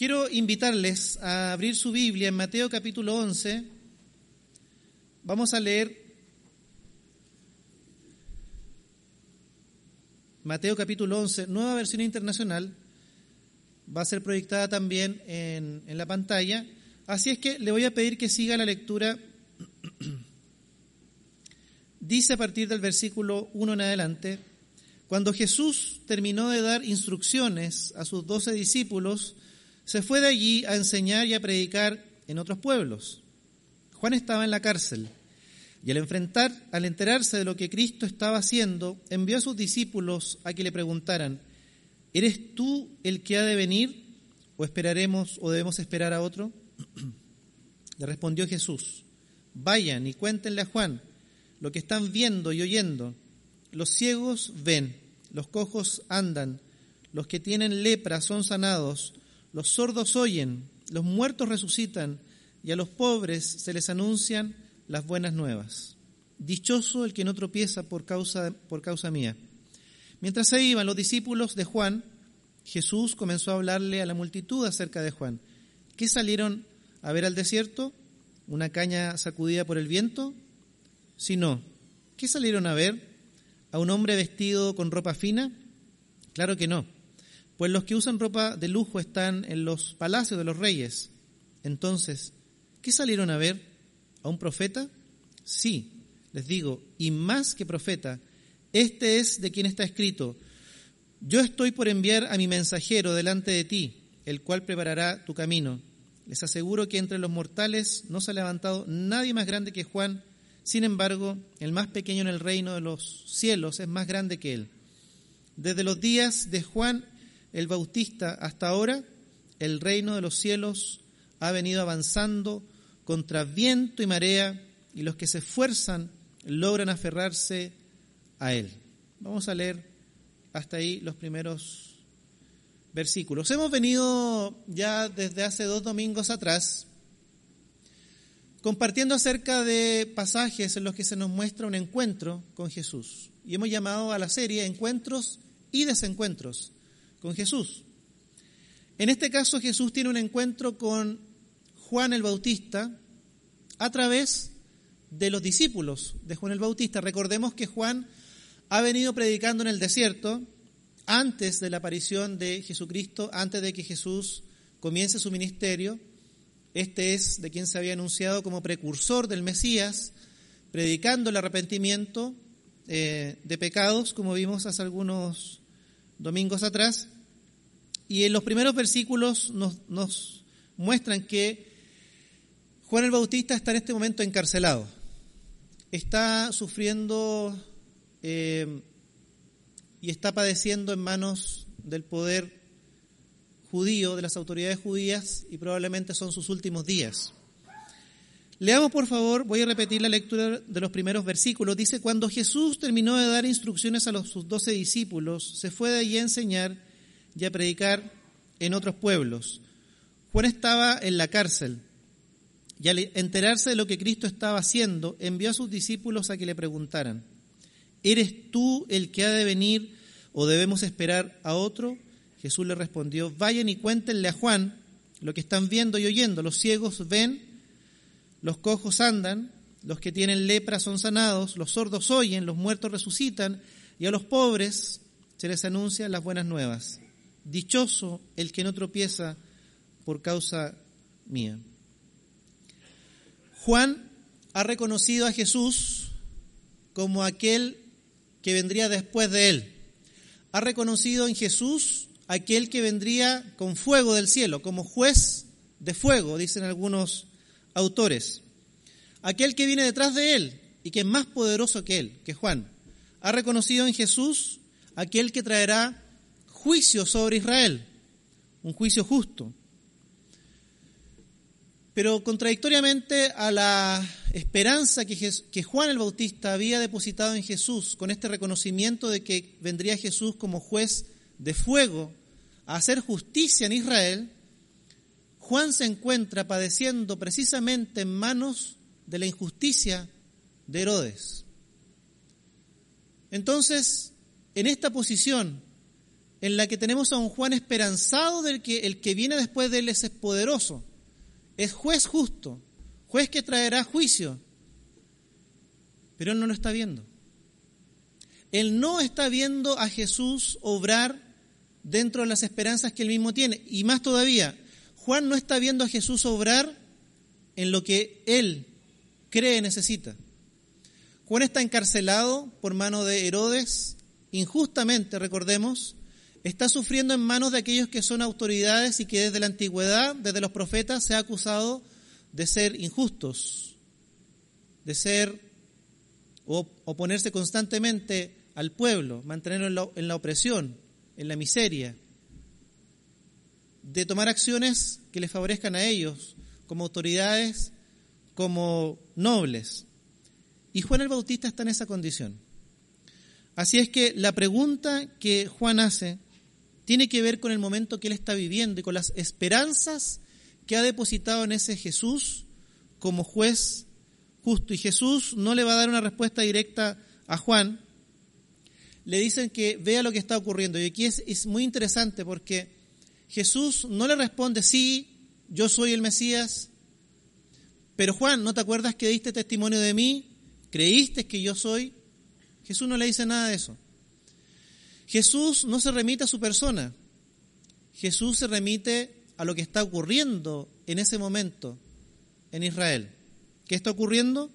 Quiero invitarles a abrir su Biblia en Mateo capítulo 11. Vamos a leer Mateo capítulo 11, nueva versión internacional. Va a ser proyectada también en, en la pantalla. Así es que le voy a pedir que siga la lectura. Dice a partir del versículo 1 en adelante, cuando Jesús terminó de dar instrucciones a sus doce discípulos, se fue de allí a enseñar y a predicar en otros pueblos. Juan estaba en la cárcel y al enfrentar, al enterarse de lo que Cristo estaba haciendo, envió a sus discípulos a que le preguntaran, ¿eres tú el que ha de venir o esperaremos o debemos esperar a otro? Le respondió Jesús, vayan y cuéntenle a Juan lo que están viendo y oyendo. Los ciegos ven, los cojos andan, los que tienen lepra son sanados, los sordos oyen, los muertos resucitan, y a los pobres se les anuncian las buenas nuevas. Dichoso el que no tropieza por causa, por causa mía. Mientras se iban los discípulos de Juan, Jesús comenzó a hablarle a la multitud acerca de Juan. ¿Qué salieron a ver al desierto? ¿Una caña sacudida por el viento? Si no, ¿qué salieron a ver? ¿A un hombre vestido con ropa fina? Claro que no pues los que usan ropa de lujo están en los palacios de los reyes. Entonces, ¿qué salieron a ver? ¿A un profeta? Sí, les digo, y más que profeta, este es de quien está escrito, yo estoy por enviar a mi mensajero delante de ti, el cual preparará tu camino. Les aseguro que entre los mortales no se ha levantado nadie más grande que Juan, sin embargo, el más pequeño en el reino de los cielos es más grande que él. Desde los días de Juan el Bautista hasta ahora, el reino de los cielos ha venido avanzando contra viento y marea y los que se esfuerzan logran aferrarse a él. Vamos a leer hasta ahí los primeros versículos. Hemos venido ya desde hace dos domingos atrás compartiendo acerca de pasajes en los que se nos muestra un encuentro con Jesús. Y hemos llamado a la serie Encuentros y Desencuentros con Jesús. En este caso Jesús tiene un encuentro con Juan el Bautista a través de los discípulos de Juan el Bautista. Recordemos que Juan ha venido predicando en el desierto antes de la aparición de Jesucristo, antes de que Jesús comience su ministerio. Este es de quien se había anunciado como precursor del Mesías, predicando el arrepentimiento eh, de pecados, como vimos hace algunos domingos atrás. Y en los primeros versículos nos, muestran que Juan el Bautista está en este momento encarcelado. Está sufriendo eh, y está padeciendo en manos del poder judío, de las autoridades judías, y probablemente son sus últimos días. Leamos por favor, voy a repetir la lectura de los primeros versículos. Dice, cuando Jesús terminó de dar instrucciones a los, sus doce discípulos, se fue de allí a enseñar y a predicar en otros pueblos. Juan estaba en la cárcel y al enterarse de lo que Cristo estaba haciendo, envió a sus discípulos a que le preguntaran, ¿eres tú el que ha de venir o debemos esperar a otro? Jesús le respondió, vayan y cuéntenle a Juan lo que están viendo y oyendo. Los ciegos ven los cojos andan, los que tienen lepra son sanados, los sordos oyen, los muertos resucitan, y a los pobres se les anuncian las buenas nuevas. Dichoso el que no tropieza por causa mía. Juan ha reconocido a Jesús como aquel que vendría después de él. Ha reconocido en Jesús aquel que vendría con fuego del cielo, como juez de fuego, dicen algunos autores. Aquel que viene detrás de él y que es más poderoso que él, que Juan, ha reconocido en Jesús aquel que traerá juicio sobre Israel, un juicio justo. Pero contradictoriamente a la esperanza que, Juan el Bautista había depositado en Jesús, con este reconocimiento de que vendría Jesús como juez de fuego a hacer justicia en Israel, Juan se encuentra padeciendo precisamente en manos de la injusticia de Herodes. Entonces, en esta posición en la que tenemos a un Juan esperanzado del que el que viene después de él es poderoso, es juez justo, juez que traerá juicio, pero él no lo está viendo. Él no está viendo a Jesús obrar dentro de las esperanzas que él mismo tiene. Y más todavía, Juan no está viendo a Jesús obrar en lo que él cree necesita. Juan está encarcelado por mano de Herodes, injustamente, recordemos, está sufriendo en manos de aquellos que son autoridades y que desde la antigüedad, desde los profetas, se ha acusado de ser injustos, de ser o oponerse constantemente al pueblo, mantenerlo en la, opresión, en la miseria, de tomar acciones que les favorezcan a ellos como autoridades, como nobles. Y Juan el Bautista está en esa condición. Así es que la pregunta que Juan hace tiene que ver con el momento que él está viviendo y con las esperanzas que ha depositado en ese Jesús como juez justo. Y Jesús no le va a dar una respuesta directa a Juan. Le dicen que vea lo que está ocurriendo. Y aquí es, es muy interesante porque Jesús no le responde, sí, yo soy el Mesías. Pero Juan, ¿no te acuerdas que diste testimonio de mí? ¿Creíste que yo soy? Jesús no le dice nada de eso. Jesús no se remite a su persona, Jesús se remite a lo que está ocurriendo en ese momento en Israel. ¿Qué está ocurriendo?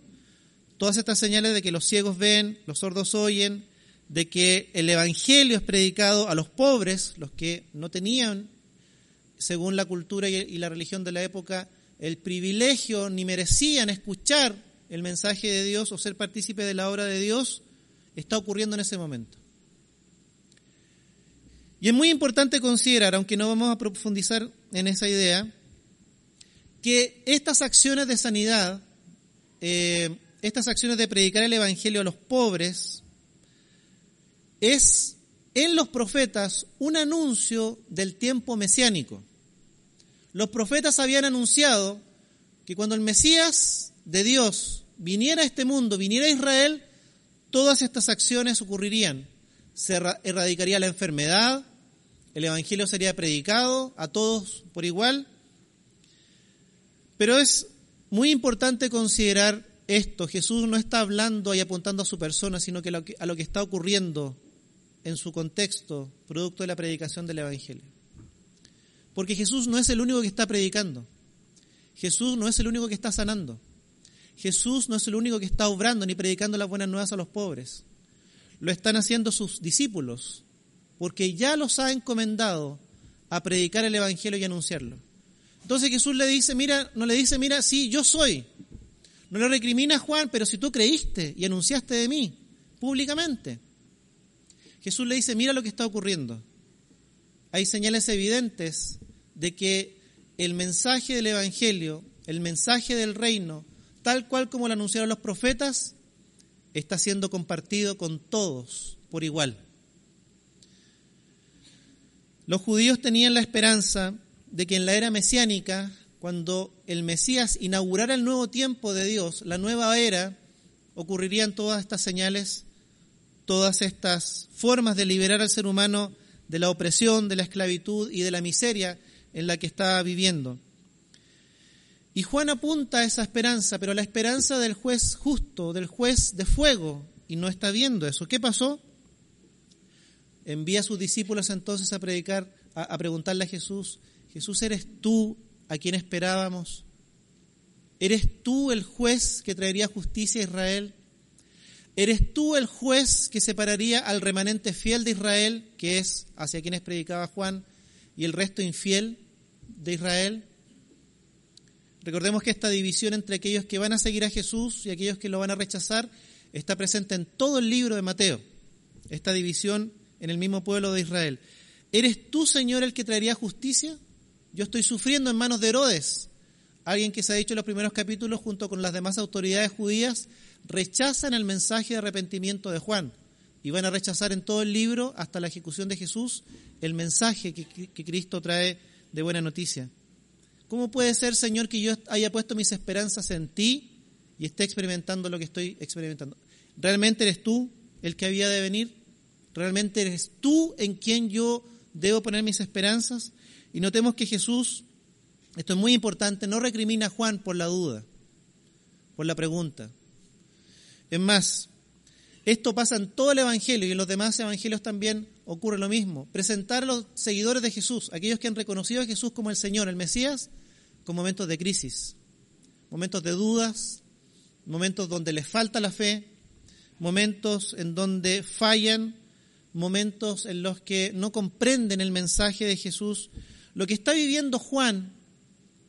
Todas estas señales de que los ciegos ven, los sordos oyen, de que el Evangelio es predicado a los pobres, los que no tenían, según la cultura y la religión de la época, el privilegio ni merecían escuchar el mensaje de Dios o ser partícipe de la obra de Dios, está ocurriendo en ese momento. Y es muy importante considerar, aunque no vamos a profundizar en esa idea, que estas acciones de sanidad, eh, estas acciones de predicar el Evangelio a los pobres, es en los profetas un anuncio del tiempo mesiánico. Los profetas habían anunciado que cuando el Mesías de Dios viniera a este mundo, viniera a Israel, todas estas acciones ocurrirían se erradicaría la enfermedad, el Evangelio sería predicado a todos por igual. Pero es muy importante considerar esto. Jesús no está hablando y apuntando a su persona, sino que a lo que está ocurriendo en su contexto, producto de la predicación del Evangelio. Porque Jesús no es el único que está predicando. Jesús no es el único que está sanando. Jesús no es el único que está obrando ni predicando las buenas nuevas a los pobres lo están haciendo sus discípulos, porque ya los ha encomendado a predicar el Evangelio y anunciarlo. Entonces Jesús le dice, mira, no le dice, mira, sí, yo soy. No le recrimina Juan, pero si tú creíste y anunciaste de mí públicamente. Jesús le dice, mira lo que está ocurriendo. Hay señales evidentes de que el mensaje del Evangelio, el mensaje del reino, tal cual como lo anunciaron los profetas, está siendo compartido con todos por igual. Los judíos tenían la esperanza de que en la era mesiánica, cuando el Mesías inaugurara el nuevo tiempo de Dios, la nueva era, ocurrirían todas estas señales, todas estas formas de liberar al ser humano de la opresión, de la esclavitud y de la miseria en la que estaba viviendo. Y Juan apunta a esa esperanza, pero la esperanza del juez justo, del juez de fuego, y no está viendo eso. ¿Qué pasó? Envía a sus discípulos entonces a predicar, a, preguntarle a Jesús, Jesús, ¿eres tú a quien esperábamos? ¿Eres tú el juez que traería justicia a Israel? ¿Eres tú el juez que separaría al remanente fiel de Israel, que es hacia quienes predicaba Juan, y el resto infiel de Israel? Recordemos que esta división entre aquellos que van a seguir a Jesús y aquellos que lo van a rechazar está presente en todo el libro de Mateo, esta división en el mismo pueblo de Israel. ¿Eres tú, Señor, el que traería justicia? Yo estoy sufriendo en manos de Herodes. Alguien que se ha dicho en los primeros capítulos junto con las demás autoridades judías rechazan el mensaje de arrepentimiento de Juan y van a rechazar en todo el libro hasta la ejecución de Jesús el mensaje que, Cristo trae de buena noticia. ¿Cómo puede ser, Señor, que yo haya puesto mis esperanzas en ti y esté experimentando lo que estoy experimentando? ¿Realmente eres tú el que había de venir? ¿Realmente eres tú en quien yo debo poner mis esperanzas? Y notemos que Jesús, esto es muy importante, no recrimina a Juan por la duda, por la pregunta. Es más, esto pasa en todo el Evangelio y en los demás Evangelios también ocurre lo mismo. Presentar a los seguidores de Jesús, aquellos que han reconocido a Jesús como el Señor, el Mesías, con momentos de crisis, momentos de dudas, momentos donde les falta la fe, momentos en donde fallan, momentos en los que no comprenden el mensaje de Jesús. Lo que está viviendo Juan,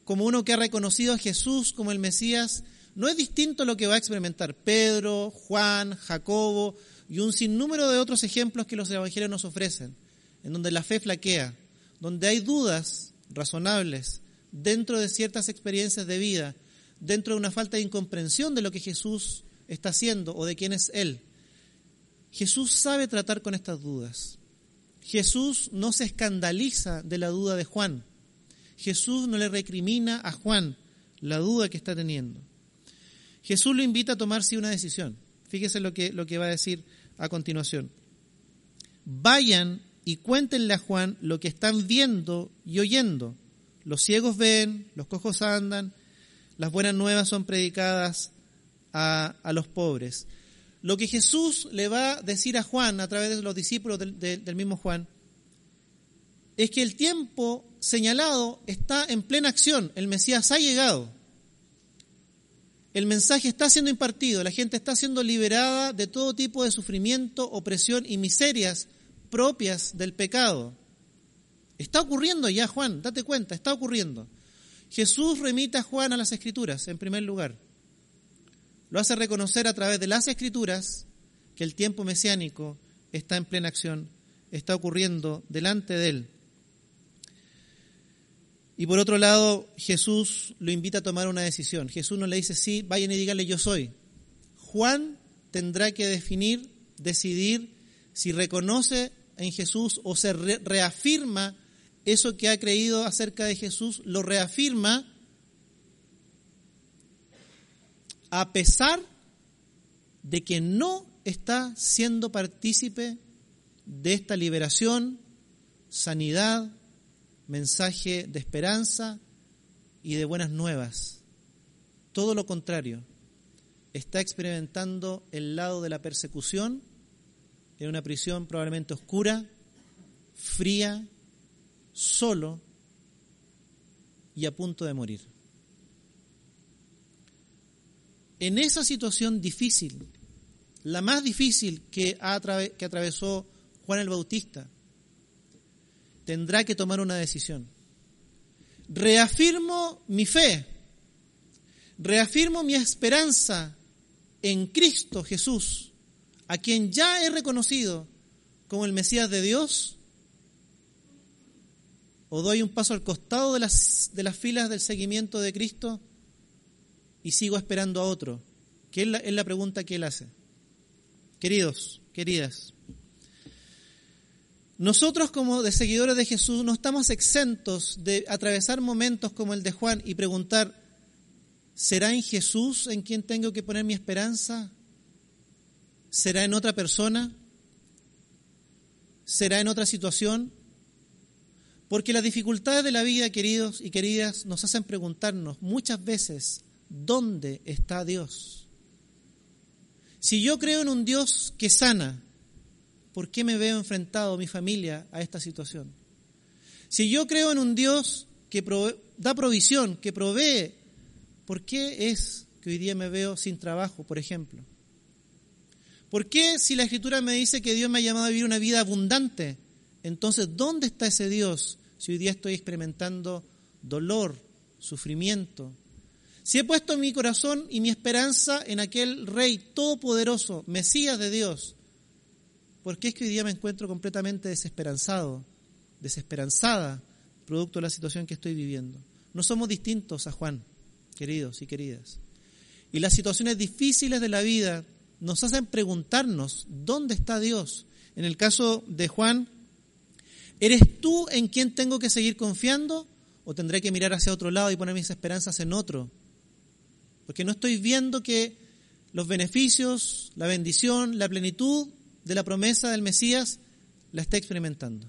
como uno que ha reconocido a Jesús como el Mesías, no es distinto lo que va a experimentar Pedro, Juan, Jacobo y un sinnúmero de otros ejemplos que los evangelios nos ofrecen, en donde la fe flaquea, donde hay dudas razonables dentro de ciertas experiencias de vida, dentro de una falta de incomprensión de lo que Jesús está haciendo o de quién es Él. Jesús sabe tratar con estas dudas. Jesús no se escandaliza de la duda de Juan. Jesús no le recrimina a Juan la duda que está teniendo. Jesús lo invita a tomarse una decisión. Fíjese lo que, lo que va a decir a continuación. Vayan y cuéntenle a Juan lo que están viendo y oyendo. Los ciegos ven, los cojos andan, las buenas nuevas son predicadas a, los pobres. Lo que Jesús le va a decir a Juan a través de los discípulos del, del mismo Juan es que el tiempo señalado está en plena acción. El Mesías ha llegado. El mensaje está siendo impartido, la gente está siendo liberada de todo tipo de sufrimiento, opresión y miserias propias del pecado. Está ocurriendo ya, Juan, date cuenta, está ocurriendo. Jesús remite a Juan a las Escrituras, en primer lugar. Lo hace reconocer a través de las Escrituras que el tiempo mesiánico está en plena acción, está ocurriendo delante de él. Y por otro lado, Jesús lo invita a tomar una decisión. Jesús no le dice, sí, vayan y díganle yo soy. Juan tendrá que definir, decidir si reconoce en Jesús o se reafirma eso que ha creído acerca de Jesús, lo reafirma a pesar de que no está siendo partícipe de esta liberación, sanidad, mensaje de esperanza y de buenas nuevas. Todo lo contrario, está experimentando el lado de la persecución en una prisión probablemente oscura, fría, solo y a punto de morir. En esa situación difícil, la más difícil que, que atravesó Juan el Bautista, tendrá que tomar una decisión. Reafirmo mi fe, reafirmo mi esperanza en Cristo Jesús, a quien ya he reconocido como el Mesías de Dios, o doy un paso al costado de las, de las filas del seguimiento de Cristo y sigo esperando a otro? Que es la, es la pregunta que él hace. Queridos, queridas, nosotros como de seguidores de Jesús no estamos exentos de atravesar momentos como el de Juan y preguntar, ¿será en Jesús en quien tengo que poner mi esperanza? ¿Será en otra persona? ¿Será en otra situación? Porque las dificultades de la vida, queridos y queridas, nos hacen preguntarnos muchas veces, ¿dónde está Dios? Si yo creo en un Dios que sana, ¿por qué me veo enfrentado, mi familia, a esta situación? Si yo creo en un Dios que da provisión, que provee, ¿por qué es que hoy día me veo sin trabajo, por ejemplo? ¿Por qué si la Escritura me dice que Dios me ha llamado a vivir una vida abundante, entonces, ¿dónde está ese Dios si hoy día estoy experimentando dolor, sufrimiento? Si he puesto mi corazón y mi esperanza en aquel Rey todopoderoso, Mesías de Dios, ¿por qué es que hoy día me encuentro completamente desesperanzado, desesperanzada, producto de la situación que estoy viviendo. No somos distintos a Juan, queridos y queridas. Y las situaciones difíciles de la vida nos hacen preguntarnos, ¿dónde está Dios? En el caso de Juan, ¿eres tú en quien tengo que seguir confiando o tendré que mirar hacia otro lado y poner mis esperanzas en otro? Porque no estoy viendo que los beneficios, la bendición, la plenitud de la promesa del Mesías la esté experimentando.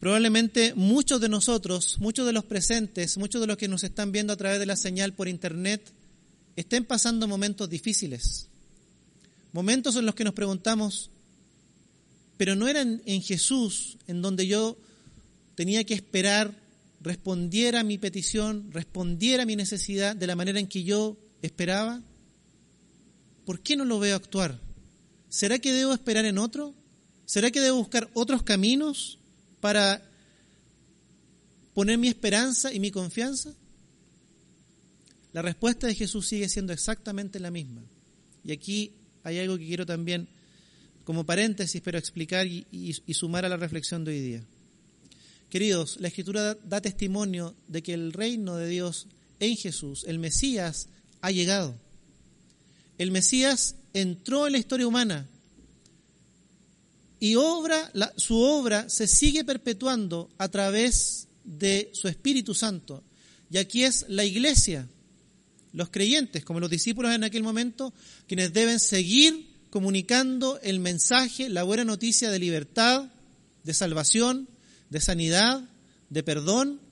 Probablemente muchos de nosotros, muchos de los presentes, muchos de los que nos están viendo a través de la señal por internet, estén pasando momentos difíciles. Momentos en los que nos preguntamos, pero no era en, Jesús en donde yo tenía que esperar respondiera a mi petición, respondiera a mi necesidad de la manera en que yo esperaba. ¿Por qué no lo veo actuar? ¿Será que debo esperar en otro? ¿Será que debo buscar otros caminos? para poner mi esperanza y mi confianza? La respuesta de Jesús sigue siendo exactamente la misma. Y aquí hay algo que quiero también, como paréntesis, pero explicar y, sumar a la reflexión de hoy día. Queridos, la Escritura da testimonio de que el reino de Dios en Jesús, el Mesías, ha llegado. El Mesías entró en la historia humana y obra, su obra se sigue perpetuando a través de su Espíritu Santo. Y aquí es la iglesia, los creyentes, como los discípulos en aquel momento, quienes deben seguir comunicando el mensaje, la buena noticia de libertad, de salvación, de sanidad, de perdón.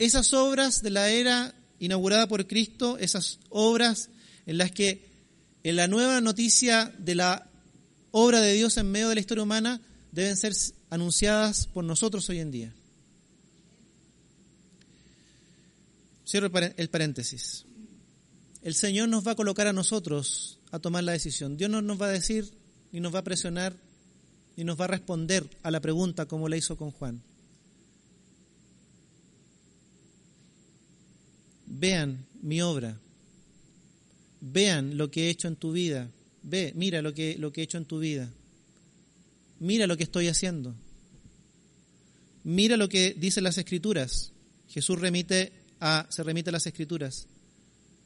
Esas obras de la era inaugurada por Cristo, esas obras en las que en la nueva noticia de la obra de Dios en medio de la historia humana deben ser anunciadas por nosotros hoy en día. Cierro el paréntesis. El Señor nos va a colocar a nosotros a tomar la decisión. Dios no nos va a decir, ni nos va a presionar, ni nos va a responder a la pregunta como la hizo con Juan. Vean mi obra. Vean lo que he hecho en tu vida. Ve, mira lo que, lo que he hecho en tu vida. Mira lo que estoy haciendo. Mira lo que dicen las escrituras. Jesús remite a, se remite a las escrituras.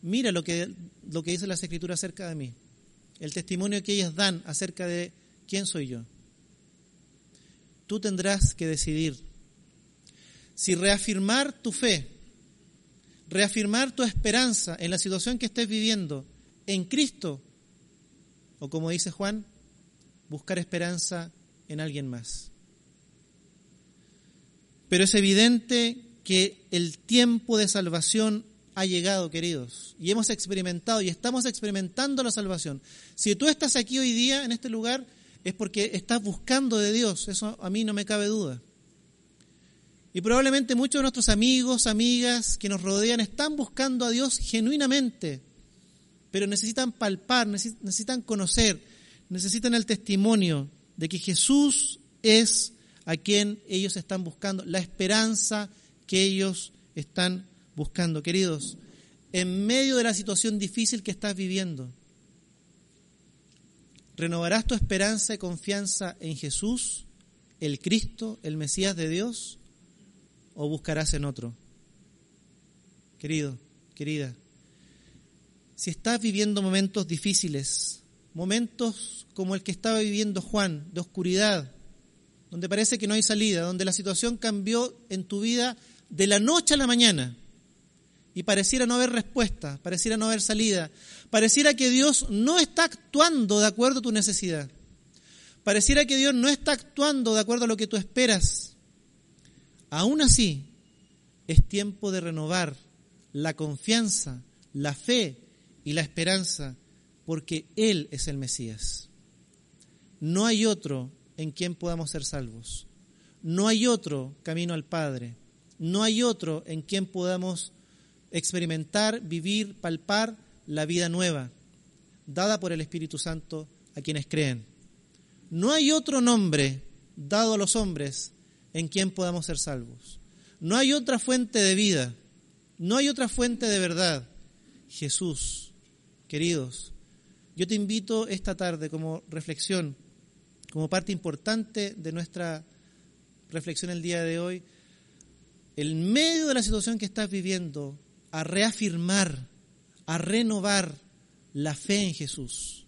Mira lo que, lo que dicen las escrituras acerca de mí. El testimonio que ellas dan acerca de quién soy yo. Tú tendrás que decidir si reafirmar tu fe, reafirmar tu esperanza en la situación que estés viviendo en Cristo o como dice Juan, buscar esperanza en alguien más. Pero es evidente que el tiempo de salvación ha llegado, queridos, y hemos experimentado y estamos experimentando la salvación. Si tú estás aquí hoy día en este lugar, es porque estás buscando de Dios, eso a mí no me cabe duda. Y probablemente muchos de nuestros amigos, amigas que nos rodean están buscando a Dios genuinamente pero necesitan palpar, necesitan conocer, necesitan el testimonio de que Jesús es a quien ellos están buscando, la esperanza que ellos están buscando. Queridos, en medio de la situación difícil que estás viviendo, ¿renovarás tu esperanza y confianza en Jesús, el Cristo, el Mesías de Dios, o buscarás en otro? Querido, querida, si estás viviendo momentos difíciles, momentos como el que estaba viviendo Juan, de oscuridad, donde parece que no hay salida, donde la situación cambió en tu vida de la noche a la mañana y pareciera no haber respuesta, pareciera no haber salida, pareciera que Dios no está actuando de acuerdo a tu necesidad, pareciera que Dios no está actuando de acuerdo a lo que tú esperas. Aún así, es tiempo de renovar la confianza, la fe y la esperanza porque Él es el Mesías. No hay otro en quien podamos ser salvos. No hay otro camino al Padre. No hay otro en quien podamos experimentar, vivir, palpar la vida nueva, dada por el Espíritu Santo a quienes creen. No hay otro nombre dado a los hombres en quien podamos ser salvos. No hay otra fuente de vida. No hay otra fuente de verdad. Jesús Queridos, yo te invito esta tarde como reflexión, como parte importante de nuestra reflexión el día de hoy, en medio de la situación que estás viviendo, a reafirmar, a renovar la fe en Jesús,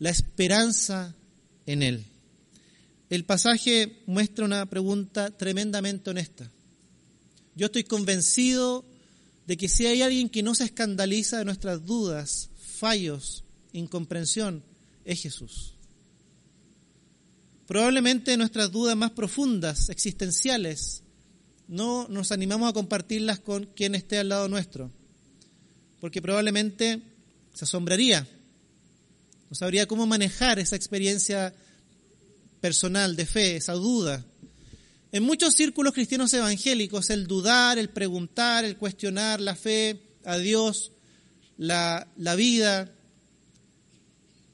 la esperanza en Él. El pasaje muestra una pregunta tremendamente honesta. Yo estoy convencido de que si hay alguien que no se escandaliza de nuestras dudas, fallos, incomprensión, es Jesús. Probablemente nuestras dudas más profundas, existenciales, no nos animamos a compartirlas con quien esté al lado nuestro, porque probablemente se asombraría, no sabría cómo manejar esa experiencia personal de fe, esa duda. En muchos círculos cristianos evangélicos, el dudar, el preguntar, el cuestionar la fe a Dios, la, la vida,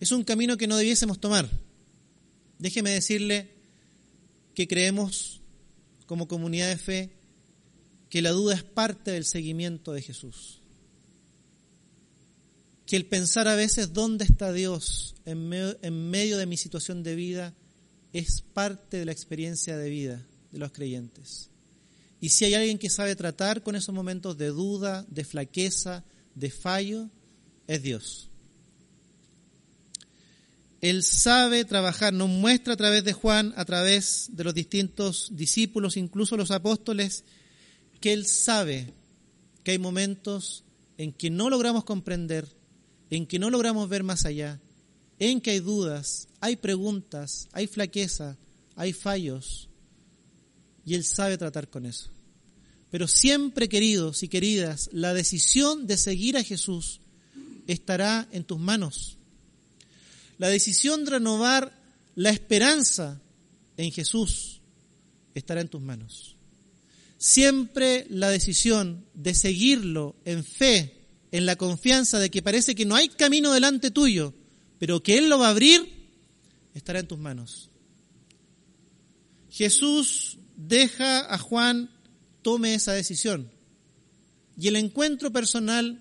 es un camino que no debiésemos tomar. Déjeme decirle que creemos como comunidad de fe que la duda es parte del seguimiento de Jesús. Que el pensar a veces dónde está Dios en medio, en medio de mi situación de vida es parte de la experiencia de vida de los creyentes. Y si hay alguien que sabe tratar con esos momentos de duda, de flaqueza, de fallo, es Dios. Él sabe trabajar, nos muestra a través de Juan, a través de los distintos discípulos, incluso los apóstoles, que Él sabe que hay momentos en que no logramos comprender, en que no logramos ver más allá, en que hay dudas, hay preguntas, hay flaqueza, hay fallos, y Él sabe tratar con eso. Pero siempre, queridos y queridas, la decisión de seguir a Jesús estará en tus manos. La decisión de renovar la esperanza en Jesús estará en tus manos. Siempre la decisión de seguirlo en fe, en la confianza de que parece que no hay camino delante tuyo, pero que Él lo va a abrir, estará en tus manos. Jesús deja a Juan tome esa decisión. Y el encuentro personal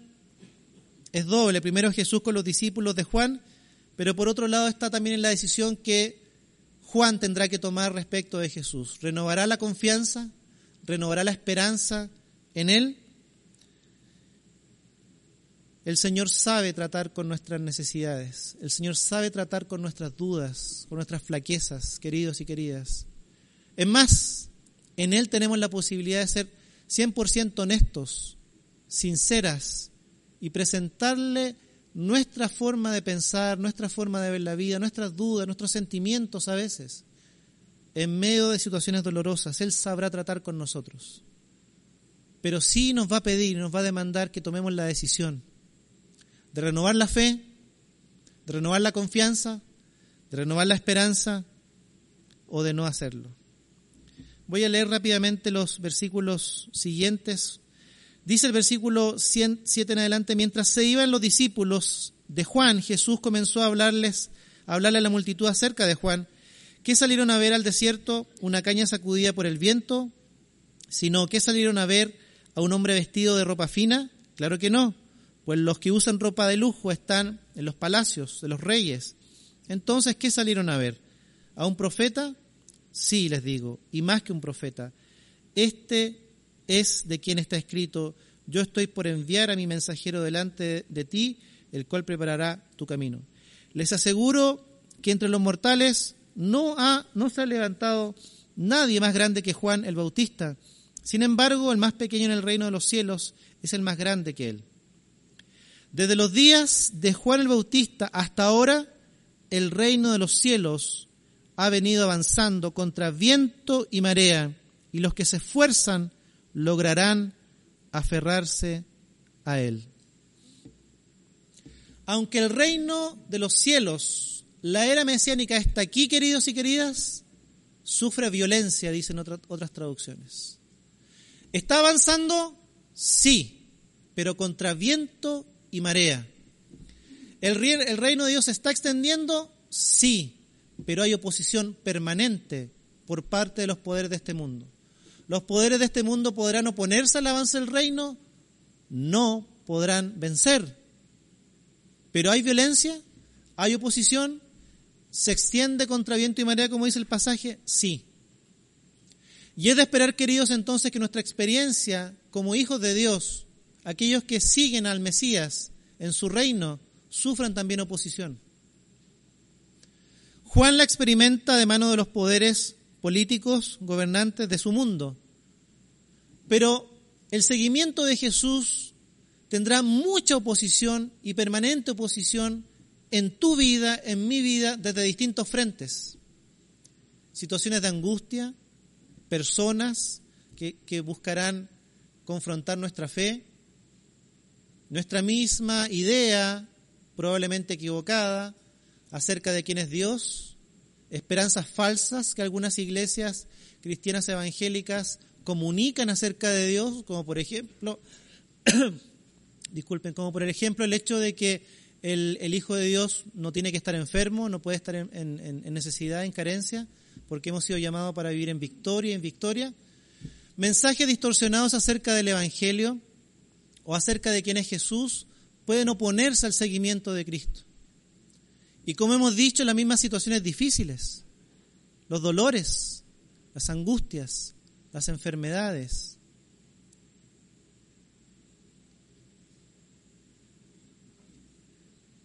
es doble. Primero Jesús con los discípulos de Juan, pero por otro lado está también en la decisión que Juan tendrá que tomar respecto de Jesús. ¿Renovará la confianza? ¿Renovará la esperanza en Él? El Señor sabe tratar con nuestras necesidades. El Señor sabe tratar con nuestras dudas, con nuestras flaquezas, queridos y queridas. Es más, en Él tenemos la posibilidad de ser 100% honestos, sinceras y presentarle nuestra forma de pensar, nuestra forma de ver la vida, nuestras dudas, nuestros sentimientos a veces. En medio de situaciones dolorosas, Él sabrá tratar con nosotros. Pero sí nos va a pedir, nos va a demandar que tomemos la decisión de renovar la fe, de renovar la confianza, de renovar la esperanza o de no hacerlo. Voy a leer rápidamente los versículos siguientes. Dice el versículo 7 en adelante, mientras se iban los discípulos de Juan, Jesús comenzó a hablarles, a hablarle a la multitud acerca de Juan. ¿Qué salieron a ver al desierto? ¿Una caña sacudida por el viento? Sino, ¿qué salieron a ver a un hombre vestido de ropa fina? Claro que no pues los que usan ropa de lujo están en los palacios de los reyes. Entonces, ¿qué salieron a ver? ¿A un profeta? Sí, les digo, y más que un profeta. Este es de quien está escrito, yo estoy por enviar a mi mensajero delante de ti, el cual preparará tu camino. Les aseguro que entre los mortales no, ha, no se ha levantado nadie más grande que Juan el Bautista. Sin embargo, el más pequeño en el reino de los cielos es el más grande que él. Desde los días de Juan el Bautista hasta ahora, el reino de los cielos ha venido avanzando contra viento y marea, y los que se esfuerzan lograrán aferrarse a él. Aunque el reino de los cielos, la era mesiánica está aquí, queridos y queridas, sufre violencia, dicen otras traducciones. ¿Está avanzando? Sí, pero contra viento y marea. ¿El, reino de Dios se está extendiendo? Sí, pero hay oposición permanente por parte de los poderes de este mundo. ¿Los poderes de este mundo podrán oponerse al avance del reino? No podrán vencer. Pero hay violencia, hay oposición, se extiende contra viento y marea, como dice el pasaje, sí. Y es de esperar, queridos, entonces que nuestra experiencia como hijos de Dios, aquellos que siguen al Mesías en su reino, sufran también oposición. Juan la experimenta de mano de los poderes políticos, gobernantes de su mundo. Pero el seguimiento de Jesús tendrá mucha oposición y permanente oposición en tu vida, en mi vida, desde distintos frentes. Situaciones de angustia, personas que, buscarán confrontar nuestra fe, nuestra misma idea, probablemente equivocada, acerca de quién es Dios, esperanzas falsas que algunas iglesias cristianas evangélicas comunican acerca de Dios, como por ejemplo, disculpen, como por ejemplo el hecho de que el, Hijo de Dios no tiene que estar enfermo, no puede estar en, en necesidad, en carencia, porque hemos sido llamados para vivir en victoria, en victoria. Mensajes distorsionados acerca del Evangelio o acerca de quién es Jesús pueden oponerse al seguimiento de Cristo. Y como hemos dicho, las mismas situaciones difíciles, los dolores, las angustias, las enfermedades.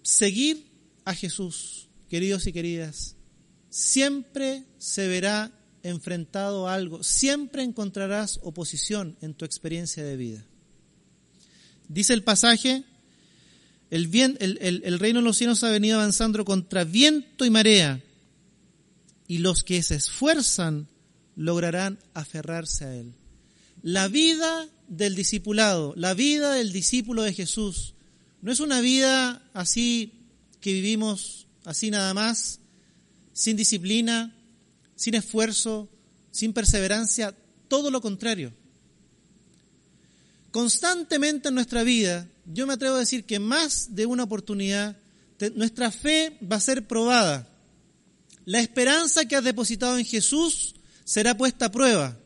Seguir a Jesús, queridos y queridas, siempre se verá enfrentado a algo, siempre encontrarás oposición en tu experiencia de vida. Dice el pasaje, el, el, reino de los cielos ha venido avanzando contra viento y marea, y los que se esfuerzan lograrán aferrarse a él. La vida del discipulado, la vida del discípulo de Jesús, no es una vida así que vivimos así nada más, sin disciplina, sin esfuerzo, sin perseverancia, todo lo contrario. Constantemente en nuestra vida, yo me atrevo a decir que más de una oportunidad, nuestra fe va a ser probada. La esperanza que has depositado en Jesús será puesta a prueba.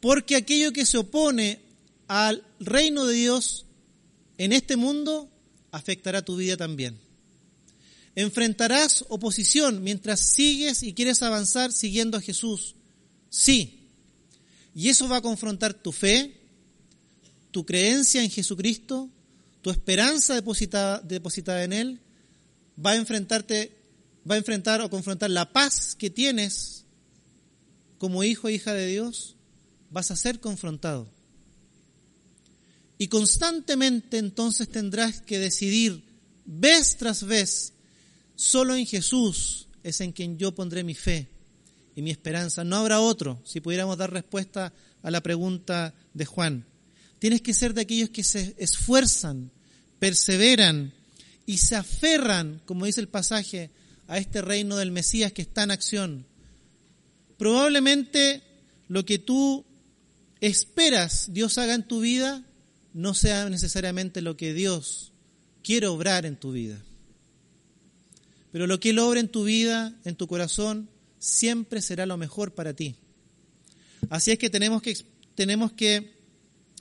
Porque aquello que se opone al reino de Dios en este mundo afectará tu vida también. Enfrentarás oposición mientras sigues y quieres avanzar siguiendo a Jesús. Sí. Y eso va a confrontar tu fe, tu creencia en Jesucristo, tu esperanza depositada, depositada en Él. Va a enfrentarte, va a enfrentar o confrontar la paz que tienes como hijo e hija de Dios. Vas a ser confrontado. Y constantemente entonces tendrás que decidir vez tras vez Solo en Jesús es en quien yo pondré mi fe y mi esperanza. No habrá otro, si pudiéramos dar respuesta a la pregunta de Juan. Tienes que ser de aquellos que se esfuerzan, perseveran y se aferran, como dice el pasaje, a este reino del Mesías que está en acción. Probablemente lo que tú esperas Dios haga en tu vida no sea necesariamente lo que Dios quiere obrar en tu vida. Pero lo que Él obra en tu vida, en tu corazón, siempre será lo mejor para ti. Así es que tenemos que, tenemos que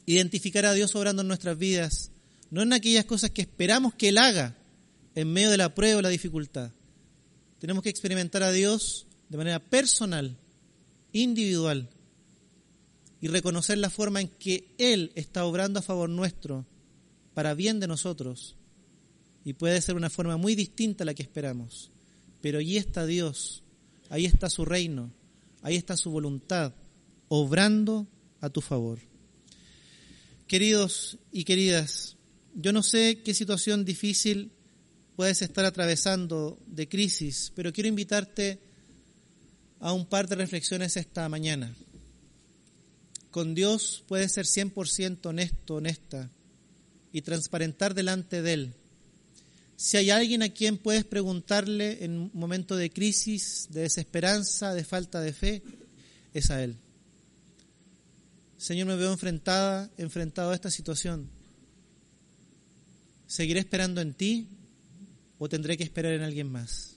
identificar a Dios obrando en nuestras vidas, no en aquellas cosas que esperamos que Él haga en medio de la prueba o la dificultad. Tenemos que experimentar a Dios de manera personal, individual, y reconocer la forma en que Él está obrando a favor nuestro, para bien de nosotros, y puede ser una forma muy distinta a la que esperamos. Pero ahí está Dios, ahí está su reino, ahí está su voluntad, obrando a tu favor. Queridos y queridas, yo no sé qué situación difícil puedes estar atravesando de crisis, pero quiero invitarte a un par de reflexiones esta mañana. Con Dios puedes ser 100% honesto, honesta y transparentar delante de Él si hay alguien a quien puedes preguntarle en un momento de crisis, de desesperanza, de falta de fe, es a Él. Señor, me veo enfrentada, enfrentado a esta situación. ¿Seguiré esperando en ti o tendré que esperar en alguien más?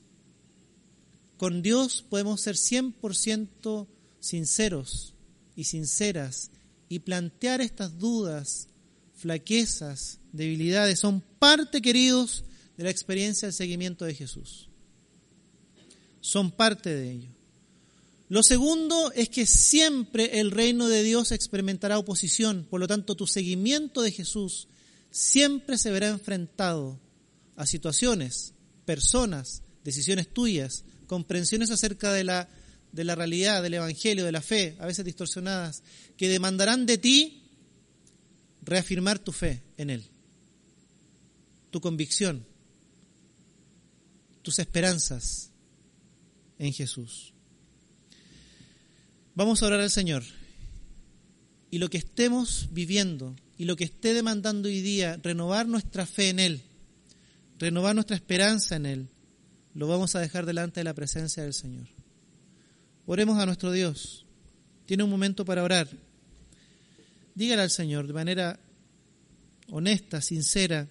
Con Dios podemos ser 100% sinceros y sinceras y plantear estas dudas, flaquezas, debilidades. Son parte, queridos, de la experiencia del seguimiento de Jesús. Son parte de ello. Lo segundo es que siempre el reino de Dios experimentará oposición, por lo tanto tu seguimiento de Jesús siempre se verá enfrentado a situaciones, personas, decisiones tuyas, comprensiones acerca de la, de la realidad, del Evangelio, de la fe, a veces distorsionadas, que demandarán de ti reafirmar tu fe en Él, tu convicción, tus esperanzas en Jesús. Vamos a orar al Señor. Y lo que estemos viviendo y lo que esté demandando hoy día, renovar nuestra fe en Él, renovar nuestra esperanza en Él, lo vamos a dejar delante de la presencia del Señor. Oremos a nuestro Dios. Tiene un momento para orar. Dígale al Señor de manera honesta, sincera,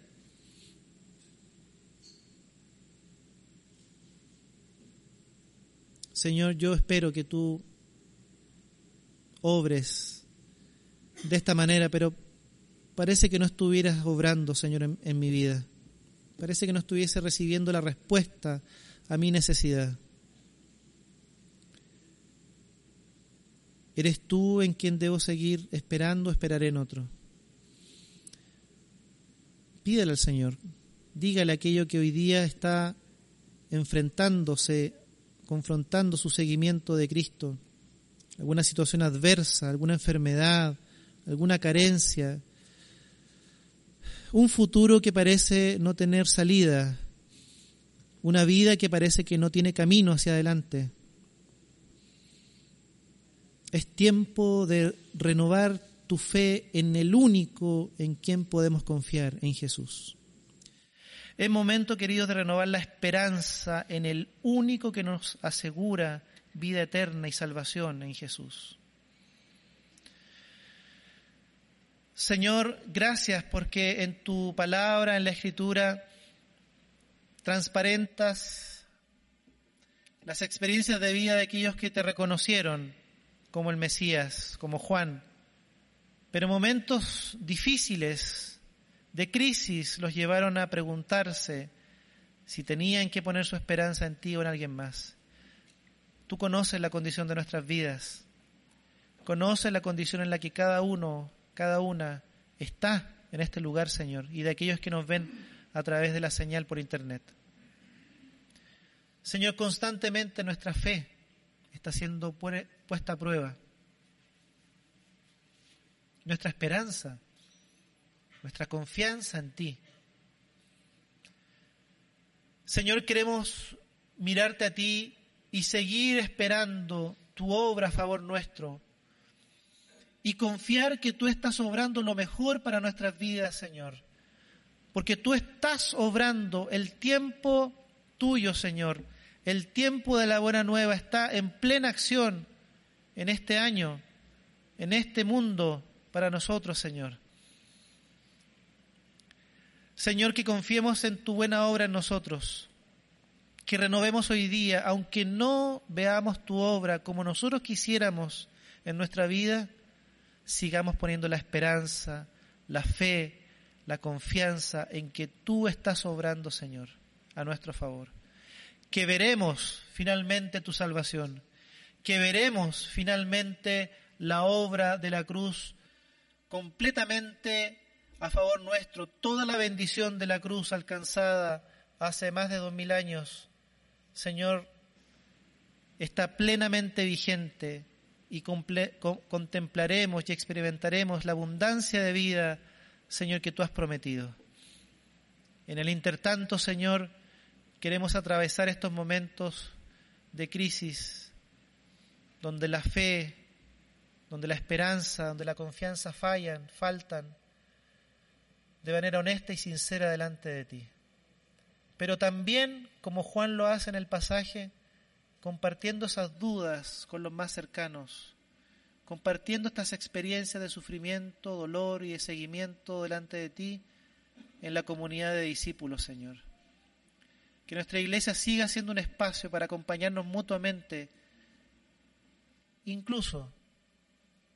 Señor, yo espero que tú obres de esta manera, pero parece que no estuvieras obrando, Señor, en, mi vida. Parece que no estuviese recibiendo la respuesta a mi necesidad. Eres tú en quien debo seguir esperando, esperaré en otro. Pídele al Señor, dígale aquello que hoy día está enfrentándose, confrontando su seguimiento de Cristo alguna situación adversa, alguna enfermedad, alguna carencia, un futuro que parece no tener salida, una vida que parece que no tiene camino hacia adelante. Es tiempo de renovar tu fe en el único en quien podemos confiar, en Jesús. Es momento, queridos, de renovar la esperanza en el único que nos asegura vida eterna y salvación en Jesús. Señor, gracias porque en tu palabra, en la escritura, transparentas las experiencias de vida de aquellos que te reconocieron como el Mesías, como Juan. Pero momentos difíciles de crisis los llevaron a preguntarse si tenían que poner su esperanza en ti o en alguien más. Tú conoces la condición de nuestras vidas. Conoces la condición en la que cada uno, cada una está en este lugar, Señor, y de aquellos que nos ven a través de la señal por Internet. Señor, constantemente nuestra fe está siendo puesta a prueba. Nuestra esperanza, nuestra confianza en ti. Señor, queremos mirarte a ti y seguir esperando tu obra a favor nuestro y confiar que tú estás obrando lo mejor para nuestras vidas, Señor. Porque tú estás obrando el tiempo tuyo, Señor. El tiempo de la buena nueva está en plena acción en este año, en este mundo para nosotros, Señor. Señor, que confiemos en tu buena obra en nosotros que renovemos hoy día, aunque no veamos tu obra como nosotros quisiéramos en nuestra vida, sigamos poniendo la esperanza, la fe, la confianza en que tú estás obrando, Señor, a nuestro favor. Que veremos finalmente tu salvación, que veremos finalmente la obra de la cruz completamente a favor nuestro, toda la bendición de la cruz alcanzada hace más de dos mil años Señor, está plenamente vigente y contemplaremos y experimentaremos la abundancia de vida, Señor, que tú has prometido. En el intertanto, Señor, queremos atravesar estos momentos de crisis, donde la fe, donde la esperanza, donde la confianza fallan, faltan, de manera honesta y sincera delante de ti pero también, como Juan lo hace en el pasaje, compartiendo esas dudas con los más cercanos, compartiendo estas experiencias de sufrimiento, dolor y de seguimiento delante de ti en la comunidad de discípulos, Señor. Que nuestra iglesia siga siendo un espacio para acompañarnos mutuamente, incluso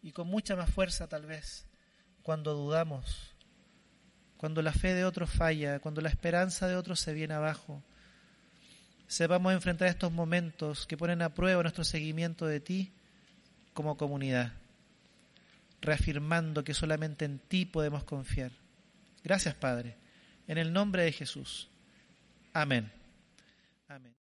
y con mucha más fuerza tal vez, cuando dudamos cuando la fe de otros falla, cuando la esperanza de otros se viene abajo, sepamos enfrentar estos momentos que ponen a prueba nuestro seguimiento de ti como comunidad, reafirmando que solamente en ti podemos confiar. Gracias, Padre, en el nombre de Jesús. Amén. Amén.